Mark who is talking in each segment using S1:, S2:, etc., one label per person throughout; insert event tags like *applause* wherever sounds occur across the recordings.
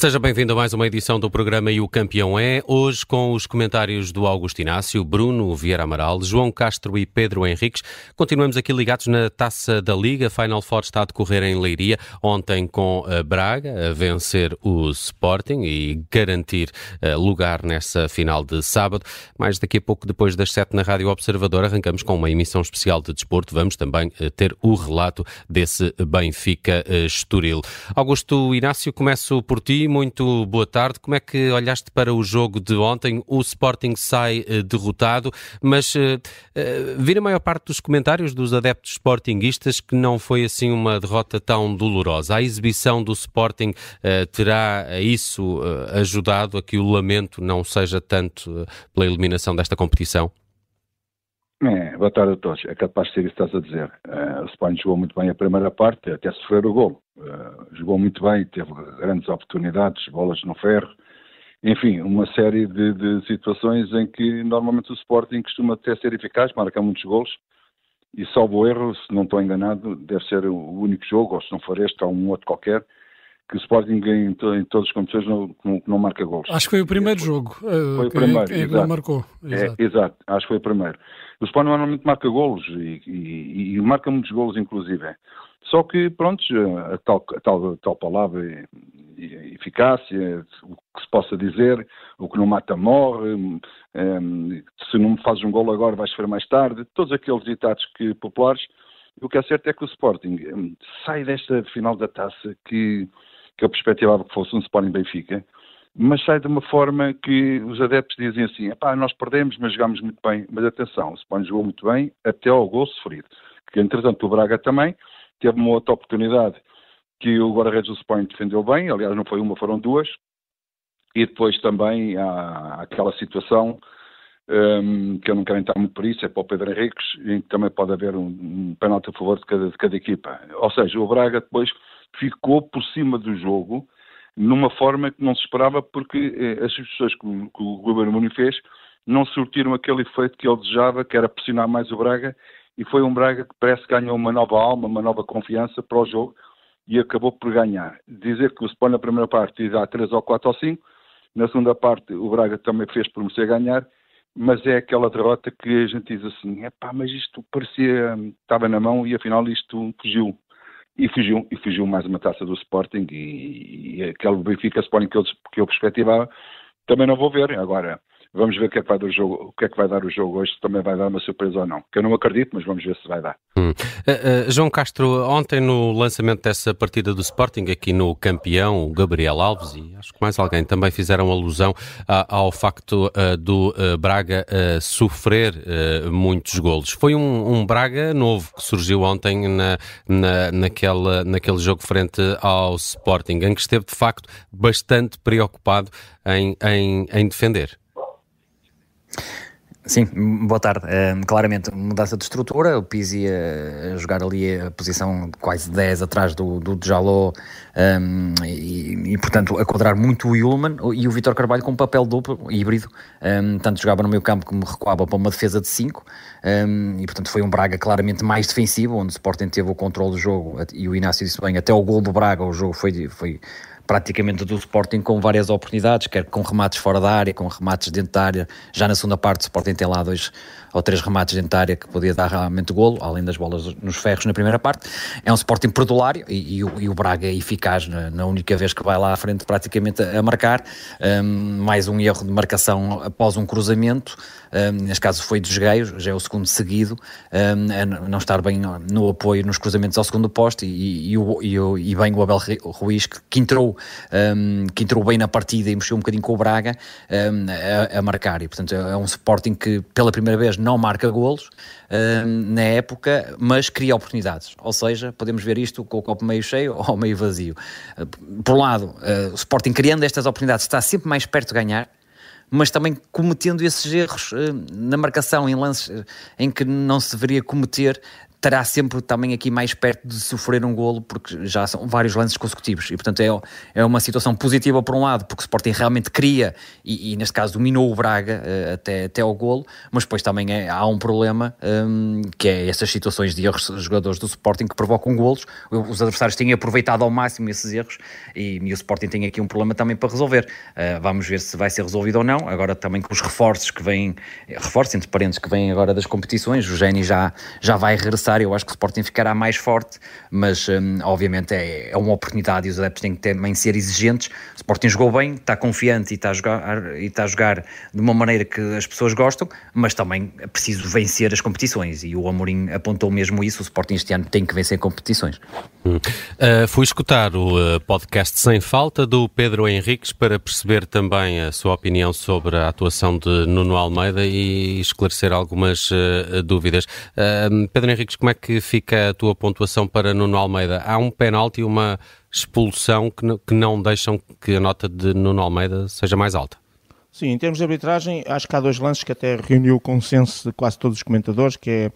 S1: Seja bem-vindo a mais uma edição do programa E o Campeão é, hoje com os comentários do Augusto Inácio, Bruno Vieira Amaral, João Castro e Pedro Henriques. Continuamos aqui ligados na Taça da Liga. Final Four está a decorrer em Leiria, ontem com a Braga a vencer o Sporting e garantir uh, lugar nessa final de sábado. Mais daqui a pouco, depois das sete na Rádio Observador, arrancamos com uma emissão especial de desporto. Vamos também uh, ter o relato desse Benfica uh, Estoril. Augusto Inácio, começo por ti muito boa tarde. Como é que olhaste para o jogo de ontem? O Sporting sai uh, derrotado, mas uh, uh, a maior parte dos comentários dos adeptos sportinguistas que não foi assim uma derrota tão dolorosa. A exibição do Sporting terá isso ajudado a que o lamento não seja tanto pela eliminação desta competição?
S2: É, boa tarde a todos. É capaz de ser isso que estás a dizer. Uh, o Sporting jogou muito bem a primeira parte, até sofrer o gol. Uh, jogou muito bem, teve grandes oportunidades, bolas no ferro. Enfim, uma série de, de, situações em que normalmente o Sporting costuma até ser eficaz, marca muitos gols. E salvo erro, se não estou enganado, deve ser o único jogo, ou se não for este, ou um outro qualquer, que o Sporting em, em todas as competições não, não, não, marca gols.
S3: Acho que foi o primeiro jogo.
S2: Uh, foi o primeiro, que,
S3: que não marcou.
S2: Exato. É, exato, acho que foi o primeiro. O Sporting normalmente marca golos e, e, e, marca muitos golos, inclusive. Só que, pronto, a tal, a tal, a tal palavra, eficácia, o que se possa dizer, o que não mata morre, um, se não fazes um gol agora vais sofrer mais tarde, todos aqueles ditados que, populares. O que é certo é que o Sporting um, sai desta final da taça que, que eu perspectivava que fosse um Sporting Benfica, mas sai de uma forma que os adeptos dizem assim, nós perdemos, mas jogámos muito bem. Mas atenção, o Sporting jogou muito bem até ao gol sofrido. Que, entretanto, o Braga também teve uma outra oportunidade que o guarda-redes do Sporting defendeu bem, aliás não foi uma, foram duas, e depois também há aquela situação um, que eu não quero entrar muito por isso, é para o Pedro Henriques, em que também pode haver um, um penalti a favor de cada, de cada equipa. Ou seja, o Braga depois ficou por cima do jogo, numa forma que não se esperava, porque eh, as substituições que, que o Governo Mourinho fez não surtiram aquele efeito que ele desejava, que era pressionar mais o Braga, e foi um Braga que parece que ganhou uma nova alma, uma nova confiança para o jogo, e acabou por ganhar. Dizer que o Sport na primeira parte dá 3 ou 4 ou 5, na segunda parte o Braga também fez por merecer ganhar, mas é aquela derrota que a gente diz assim, é pá, mas isto parecia, estava na mão e afinal isto fugiu e fugiu, e fugiu mais uma taça do Sporting e, e aquele Benfica Sporting que eu, que eu perspectivava também não vou ver. Agora, Vamos ver o que é que vai dar o jogo, o que é que vai dar o jogo hoje, se também vai dar uma surpresa ou não. Que eu não acredito, mas vamos ver se vai dar.
S1: Hum. Uh, uh, João Castro, ontem no lançamento dessa partida do Sporting, aqui no campeão, o Gabriel Alves e acho que mais alguém também fizeram alusão uh, ao facto uh, do Braga sofrer muitos golos. Foi um, um, Braga novo que surgiu ontem na, na, naquela, naquele jogo frente ao Sporting, em que esteve de facto bastante preocupado em, em, em defender.
S4: Sim, boa tarde. Claramente, mudança de estrutura, o Pizzi a, jogar ali a posição quase 10 atrás do, do Jaló um, e, e, portanto, a quadrar muito o Ullman e o Vitor Carvalho com um papel duplo, híbrido, um, tanto jogava no meio campo como recuava para uma defesa de 5 e, portanto, foi um Braga claramente mais defensivo, onde o Sporting teve o controle do jogo e o Inácio disse bem, até o gol do Braga, o jogo foi, foi praticamente do Sporting com várias oportunidades, quer com remates fora da área, com remates dentro da área. Já na segunda parte, o Sporting tem lá dois ou três remates dentro da área que podia dar realmente golo, além das bolas nos ferros na primeira parte. É um Sporting perdulário e, e, o, e o, Braga é eficaz na, na, única vez que vai lá à frente praticamente a, a marcar. Um, mais um erro de marcação após um cruzamento, um, neste caso foi dos Gaios, já é o segundo seguido, um, não estar bem no apoio nos cruzamentos ao segundo poste e, e, e, e bem o Abel Ruiz que, que entrou, que entrou bem na partida e mexeu um bocadinho com o Braga a, a marcar e portanto é um Sporting que pela primeira vez não marca golos uh, na época, mas cria oportunidades. Ou seja, podemos ver isto com o copo meio cheio *laughs* ou meio vazio. Uh, por um lado, uh, o Sporting criando estas oportunidades está sempre mais perto de ganhar, mas também cometendo esses erros na marcação, em lances em que não se deveria cometer, estará sempre também aqui mais perto de sofrer um golo, porque já são vários lances consecutivos. E, portanto, é, é uma situação positiva por um lado, porque o Sporting realmente cria e, e neste caso, dominou o Braga uh, até, até ao golo, mas depois também é, há um problema, um, que é essas situações de erros dos jogadores do Sporting que provocam golos. Os adversários têm aproveitado ao máximo esses erros e, e o Sporting tem aqui um problema também para resolver. Uh, vamos ver se vai ser resolvido ou não. Agora também com os reforços que vêm, reforços entre parentes que vêm agora das competições, o Geni já, já vai regressar. Eu acho que o Sporting ficará mais forte, mas um, obviamente é, é uma oportunidade e os adeptos têm que também ser exigentes. O Sporting jogou bem, está confiante e está a jogar, e está a jogar de uma maneira que as pessoas gostam, mas também é preciso vencer as competições e o Amorim apontou mesmo isso. O Sporting este ano tem que vencer competições.
S1: Hum. Uh, fui escutar o uh, podcast Sem Falta do Pedro Henriques para perceber também a sua opinião sobre a atuação de Nuno Almeida e esclarecer algumas uh, dúvidas. Pedro Henriques, como é que fica a tua pontuação para Nuno Almeida? Há um penalti e uma expulsão que, que não deixam que a nota de Nuno Almeida seja mais alta.
S3: Sim, em termos de arbitragem, acho que há dois lances que até reuniu o consenso de quase todos os comentadores, que é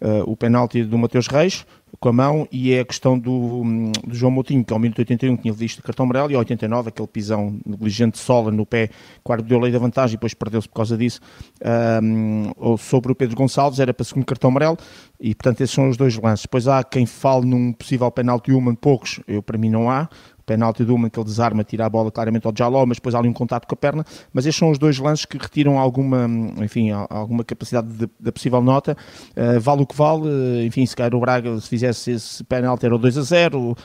S3: uh, o penalti do Mateus Reis, com a mão e é a questão do, hum, do João Moutinho, que ao minuto 81 tinha visto cartão amarelo e ao 89 aquele pisão negligente sola no pé, quarto deu lei da vantagem e depois perdeu-se por causa disso, um, sobre o Pedro Gonçalves, era para segundo cartão amarelo e portanto esses são os dois lances. Depois há quem fale num possível penalti human, poucos, eu para mim não há, penalti do Uma, que ele desarma, tira a bola claramente ao Jaló, mas depois há ali um contato com a perna, mas estes são os dois lances que retiram alguma, enfim, alguma capacidade da possível nota, uh, vale o que vale, uh, enfim, se calhar o Braga, se fizesse esse penalti era o 2 a 0, uh,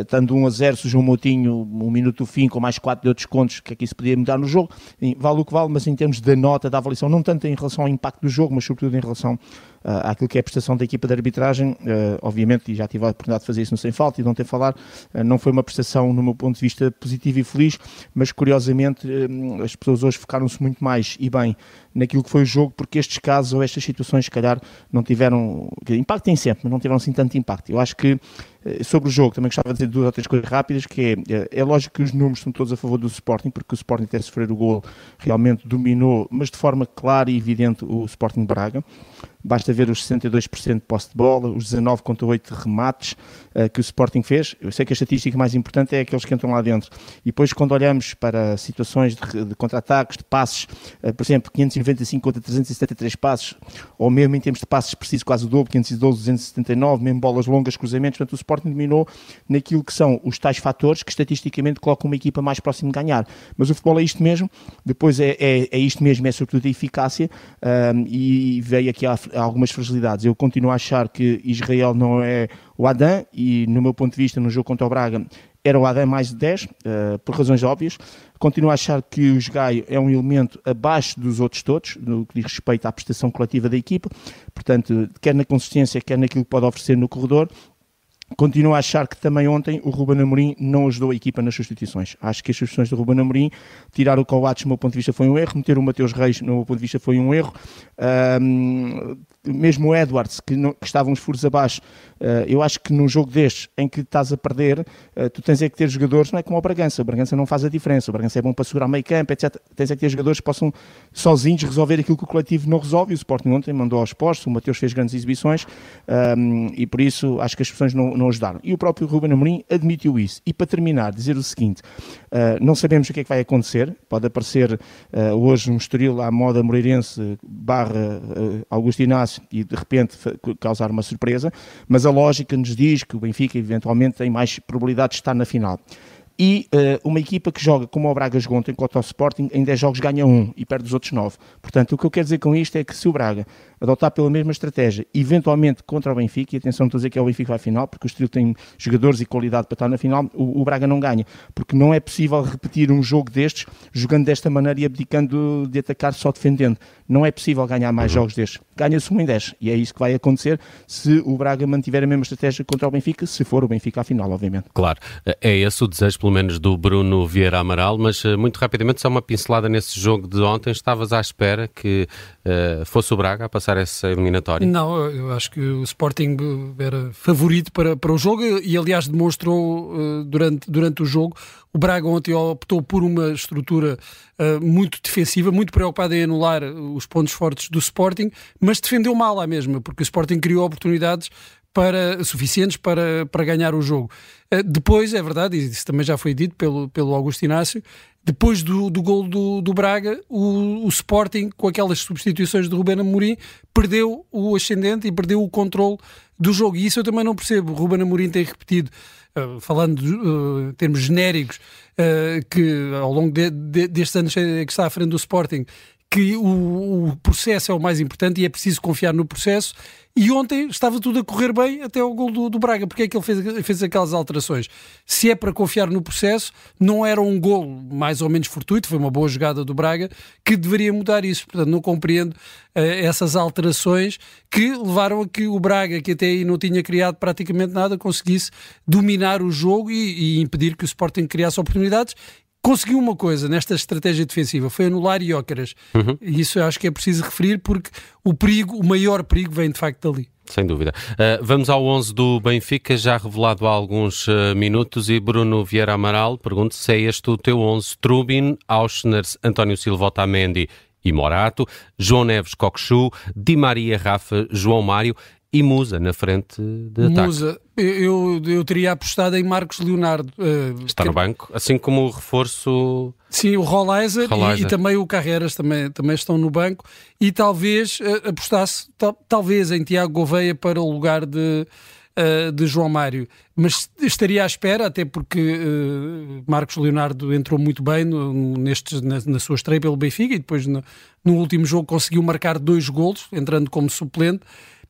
S3: estando 1 a 0, se o João Moutinho, um minuto do fim, com mais 4 de outros contos, que é se podia mudar no jogo, enfim, vale o que vale, mas em termos da nota, da avaliação, não tanto em relação ao impacto do jogo, mas sobretudo em relação àquilo que é a prestação da equipa de arbitragem, uh, obviamente, e já tive a oportunidade de fazer isso no Sem Falta e de ontem falar, uh, não foi uma prestação, no meu ponto de vista, positiva e feliz, mas curiosamente as pessoas hoje focaram-se muito mais e bem naquilo que foi o jogo, porque estes casos ou estas situações, se calhar, não tiveram. Impacto tem sempre, mas não tiveram assim tanto impacto. Eu acho que sobre o jogo, também gostava de dizer duas ou três coisas rápidas, que é, eh, é lógico que os números estão todos a favor do Sporting, porque o Sporting até sofrer o gol realmente dominou, mas de forma clara e evidente o Sporting Braga. Basta ver os 62% de posse de bola, os 19 contra 8 remates uh, que o Sporting fez. Eu sei que a estatística mais importante é aqueles que entram lá dentro. E depois, quando olhamos para situações de, de contra-ataques, de passes, uh, por exemplo, 595 contra 373 passes, ou mesmo em termos de passes precisos, quase o dobro, 512, 279, mesmo bolas longas, cruzamentos. Portanto, o Sporting dominou naquilo que são os tais fatores que estatisticamente colocam uma equipa mais próxima de ganhar. Mas o futebol é isto mesmo, depois é, é, é isto mesmo, é sobretudo a eficácia, um, e veio aqui algumas fragilidades. Eu continuo a achar que Israel não é o Adam e, no meu ponto de vista, no jogo contra o Braga, era o Adam mais de 10, uh, eh, por razões óbvias. Continuo a achar que o Gaio é um elemento abaixo dos outros todos, no que diz respeito à prestação coletiva da equipa, portanto, quer na consistência, quer naquilo que pode oferecer no corredor. Continuo a achar que também ontem o Ruben Amorim não ajudou a equipa nas substituições. Acho que as substituições do Ruben Amorim, tirar o Coates, do meu ponto de vista, foi um erro, meter o Mateus Reis, no meu ponto de vista, foi um erro. Um, mesmo o Edwards, que, não, que estava uns furos abaixo, uh, eu acho que num jogo destes, em que estás a perder, uh, tu tens é que ter jogadores, não é como o Bragança, o Bragança não faz a diferença, o Bragança é bom para segurar meio campo, etc. Tens é que ter jogadores que possam sozinhos resolver aquilo que o coletivo não resolve, e o Sporting ontem mandou aos postos, o Mateus fez grandes exibições, um, e por isso acho que as pessoas não, não ajudaram. E o próprio Ruben Amorim admitiu isso. E para terminar, dizer o seguinte, uh, não sabemos o que é que vai acontecer, pode aparecer hoje um estoril à moda moreirense barra Augusto Inácio, e de repente causar uma surpresa, mas a lógica nos diz que o Benfica eventualmente tem mais probabilidade de estar na final e uh, uma equipa que joga como o Braga jogou ontem contra o Sporting, em 10 jogos ganha um e perde os outros 9. Portanto, o que eu quero dizer com isto é que se o Braga adotar pela mesma estratégia, eventualmente contra o Benfica, e atenção, estou a dizer que é o Benfica à final, porque o Estoril tem jogadores e qualidade para estar na final, o, o, Braga não ganha, porque não é possível repetir um jogo destes, jogando desta maneira e abdicando de atacar só defendendo. Não é possível ganhar mais uhum. jogos destes. Ganha-se um em 10, e é isso que vai acontecer se o Braga mantiver a mesma estratégia contra o Benfica, se for o Benfica à final, obviamente.
S1: Claro, é esse o desejo pelo menos do Bruno Vieira Amaral, mas uh, muito rapidamente, só uma pincelada nesse jogo de ontem. Estavas à espera que uh, fosse o Braga a passar essa eliminatória?
S5: Não, eu acho que o Sporting era favorito para, para o jogo e, aliás, demonstrou uh, durante, durante o jogo. O Braga ontem optou por uma estrutura muito defensiva, muito preocupada em anular os pontos fortes do Sporting, mas defendeu mal à mesma, porque o Sporting criou oportunidades para, suficientes para, para ganhar o jogo. Uh, depois, é verdade, e isso também já foi dito pelo, pelo Augusto Inácio, depois do, do gol do, do Braga, o, o, Sporting, com aquelas substituições de Ruben Amorim, perdeu o ascendente e perdeu o controle do jogo. E isso eu também não percebo. O Ruben Amorim tem repetido, uh, falando de, uh, termos genéricos, uh, que ao longo de, de, destes anos que está à frente do Sporting, que o, o, processo é o mais importante e é preciso confiar no processo. E ontem estava tudo a correr bem até o gol do, do Braga. Porque é que ele fez, fez aquelas alterações? Se é para confiar no processo, não era um gol mais ou menos fortuito, foi uma boa jogada do Braga, que deveria mudar isso. Portanto, não compreendo uh, essas alterações que levaram a que o Braga, que até aí não tinha criado praticamente nada, conseguisse dominar o jogo e, e impedir que o Sporting criasse oportunidades conseguiu uma coisa nesta estratégia defensiva, foi anular Iócaras. Uhum. E isso eu acho que é preciso referir porque o perigo, o maior perigo vem de facto dali.
S1: Sem dúvida. Uh, vamos ao 11 do Benfica, já revelado há alguns uh, minutos, e Bruno Vieira Amaral pergunta se é este o teu 11. Trubin, Auschners, António Silva Otamendi e Morato, João Neves Coxu, Di Maria Rafa, João Mário e Musa na frente de ataque.
S5: Musa, eu, eu teria apostado em Marcos Leonardo.
S1: Uh, Está que... no banco, assim como o reforço.
S5: Sim, o Rolleiser e, e, também o Carreras também, também estão no banco. E talvez uh, apostasse, talvez em Tiago Gouveia para o lugar de, uh, de João Mário. Mas estaria à espera, até porque Marcos Leonardo entrou muito bem no, nestes, na, na, sua estreia pelo Benfica e depois no, no último jogo conseguiu marcar dois golos, entrando como suplente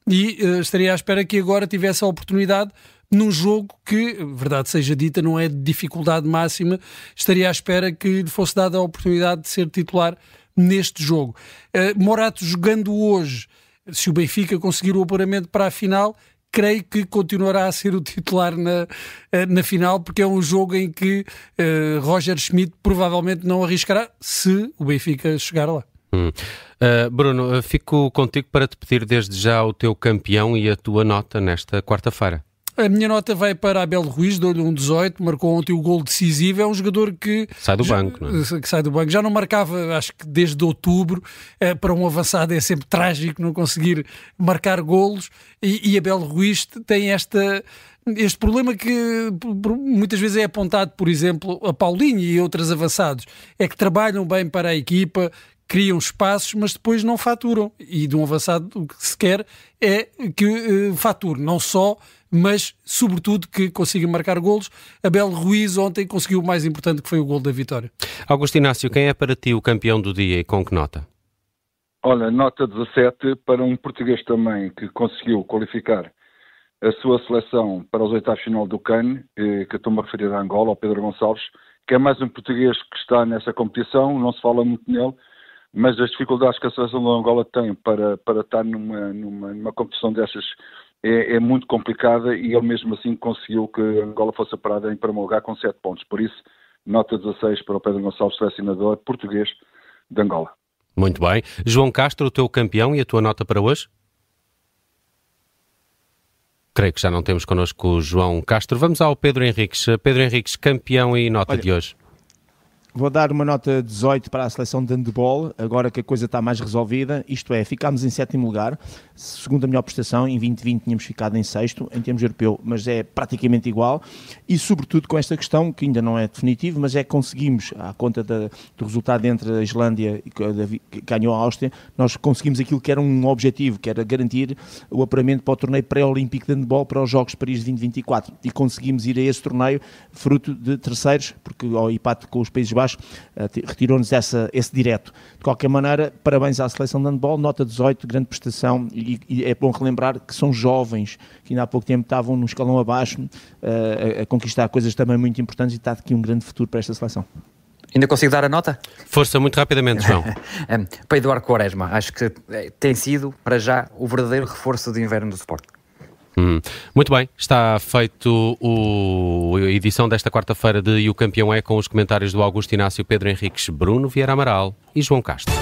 S5: e uh, estaria à espera que agora tivesse a oportunidade num jogo que, verdade seja dita, não é de dificuldade máxima, estaria à espera que lhe fosse dada a oportunidade de ser titular neste jogo. Uh, Morato jogando hoje, se o Benfica conseguir o apuramento para a final, creio que continuará a ser o titular na, eh, na final, porque é um jogo em que uh, Roger Schmidt provavelmente não arriscará se o Benfica chegar lá.
S1: Hum. Uh, Bruno, fico contigo para te pedir desde já o teu campeão e a tua nota nesta quarta-feira.
S5: A minha nota vai para Abel Ruiz, dou-lhe um 18, marcou ontem o gol decisivo. É um jogador que.
S1: Sai do banco, não
S5: é? Que sai do banco. Já não marcava, acho que desde outubro, é, para um avançado é sempre trágico não conseguir marcar golos. E, e Abel Ruiz tem esta este problema que muitas vezes é apontado, por exemplo, a Paulinho e outros avançados, é que trabalham bem para a equipa, criam espaços, mas depois não faturam. E de um avançado o que se quer é que uh, fature, não só, mas sobretudo que consiga marcar golos. Abel Ruiz ontem conseguiu o mais importante que foi o gol da vitória.
S1: Augusto Inácio, quem é para ti o campeão do dia e com que nota?
S2: Olha, nota 17 para um português também que conseguiu qualificar a sua seleção para os oitavos final do CAN, eh, que estou-me a referir a Angola, ao Pedro Gonçalves, que é mais um português que está nessa competição, não se fala muito nele, mas as dificuldades que a seleção de Angola tem para, para estar numa, numa, numa competição dessas é, é, muito complicada e ele mesmo assim conseguiu que Angola fosse parada em primeiro lugar com 7 pontos. Por isso, nota 16 para o Pedro Gonçalves, selecionador português de Angola.
S1: Muito bem. João Castro, o teu campeão e a tua nota para hoje? Creio que já não temos connosco o João Castro. Vamos ao Pedro Henriques. Pedro Henriques, campeão e nota Olha, de hoje.
S3: Vou dar uma nota 18 para a seleção de handball, agora que a coisa está mais resolvida. Isto é, ficámos em sétimo lugar, segundo a melhor prestação, em 2020 tínhamos ficado em sexto, em termos europeu, mas é praticamente igual. E, sobretudo, com esta questão, que ainda não é definitivo, mas é que conseguimos, à conta da, do resultado entre a Islândia e que ganhou a Áustria, nós conseguimos aquilo que era um objetivo, que era garantir o apuramento para o torneio pré-olímpico de handball para os Jogos de Paris 2024. E conseguimos ir a esse torneio fruto de terceiros, porque ao empate com os Países Baixos uh, retirou-nos esse direto. De qualquer maneira, parabéns à seleção de handball, nota 18, grande prestação, e, e, é bom relembrar que são jovens, que ainda há pouco tempo estavam num escalão abaixo, uh, a, a conquistar coisas também muito importantes e está aqui um grande futuro para esta seleção.
S4: Ainda consigo dar a nota?
S1: Força, muito rapidamente, João. *laughs*
S4: para Eduardo Quaresma, acho que eh, tem sido, para já, o verdadeiro reforço de inverno do Sport.
S1: Hum. Muito bem, está feito o, a edição desta quarta-feira de E o Campeão é com os comentários do Augusto Inácio, Pedro Henriques, Bruno Vieira Amaral e João Castro.